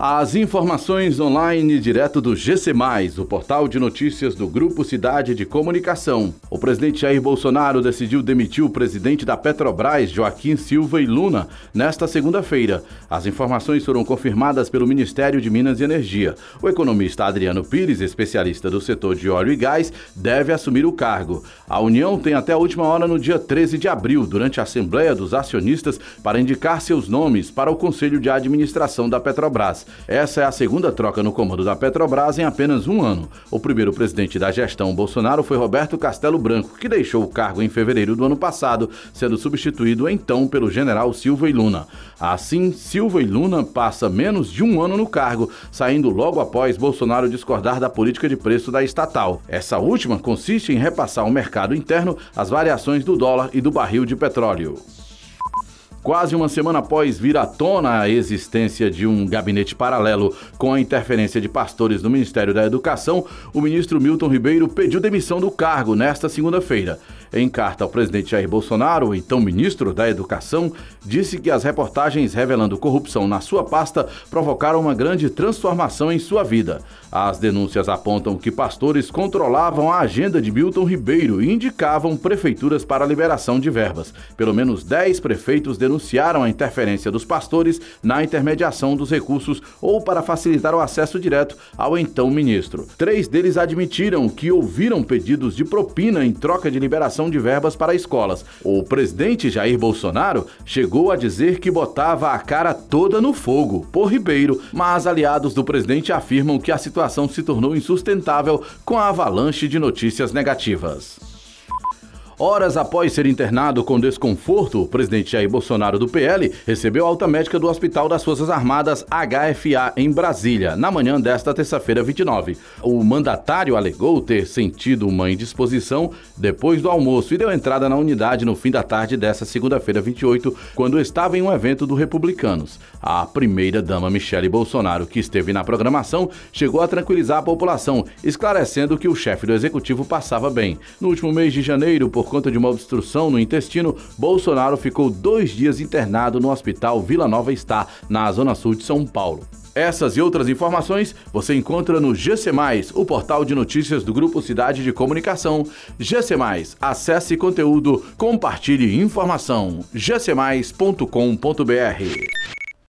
As informações online direto do GC, o portal de notícias do Grupo Cidade de Comunicação. O presidente Jair Bolsonaro decidiu demitir o presidente da Petrobras, Joaquim Silva e Luna, nesta segunda-feira. As informações foram confirmadas pelo Ministério de Minas e Energia. O economista Adriano Pires, especialista do setor de óleo e gás, deve assumir o cargo. A União tem até a última hora no dia 13 de abril, durante a Assembleia dos Acionistas, para indicar seus nomes para o Conselho de Administração da Petrobras. Essa é a segunda troca no comando da Petrobras em apenas um ano. O primeiro presidente da gestão Bolsonaro foi Roberto Castelo Branco, que deixou o cargo em fevereiro do ano passado, sendo substituído então pelo general Silva e Luna. Assim, Silva e Luna passa menos de um ano no cargo, saindo logo após Bolsonaro discordar da política de preço da estatal. Essa última consiste em repassar ao mercado interno as variações do dólar e do barril de petróleo. Quase uma semana após vir à tona a existência de um gabinete paralelo com a interferência de pastores do Ministério da Educação, o ministro Milton Ribeiro pediu demissão do cargo nesta segunda-feira. Em carta ao presidente Jair Bolsonaro, então ministro da Educação, disse que as reportagens revelando corrupção na sua pasta provocaram uma grande transformação em sua vida. As denúncias apontam que pastores controlavam a agenda de Milton Ribeiro e indicavam prefeituras para a liberação de verbas. Pelo menos 10 prefeitos denunciaram a interferência dos pastores na intermediação dos recursos ou para facilitar o acesso direto ao então ministro. Três deles admitiram que ouviram pedidos de propina em troca de liberação de verbas para escolas. O presidente Jair Bolsonaro chegou a dizer que botava a cara toda no fogo por Ribeiro, mas aliados do presidente afirmam que a situação se tornou insustentável com a avalanche de notícias negativas. Horas após ser internado com desconforto, o presidente Jair Bolsonaro do PL recebeu alta médica do Hospital das Forças Armadas HFA em Brasília, na manhã desta terça-feira 29. O mandatário alegou ter sentido uma indisposição depois do almoço e deu entrada na unidade no fim da tarde desta segunda-feira 28, quando estava em um evento do Republicanos. A primeira-dama Michele Bolsonaro, que esteve na programação, chegou a tranquilizar a população, esclarecendo que o chefe do executivo passava bem. No último mês de janeiro, por conta de uma obstrução no intestino, Bolsonaro ficou dois dias internado no Hospital Vila Nova Star, na Zona Sul de São Paulo. Essas e outras informações você encontra no GC, o portal de notícias do Grupo Cidade de Comunicação. GC, acesse conteúdo, compartilhe informação. gcmais.com.br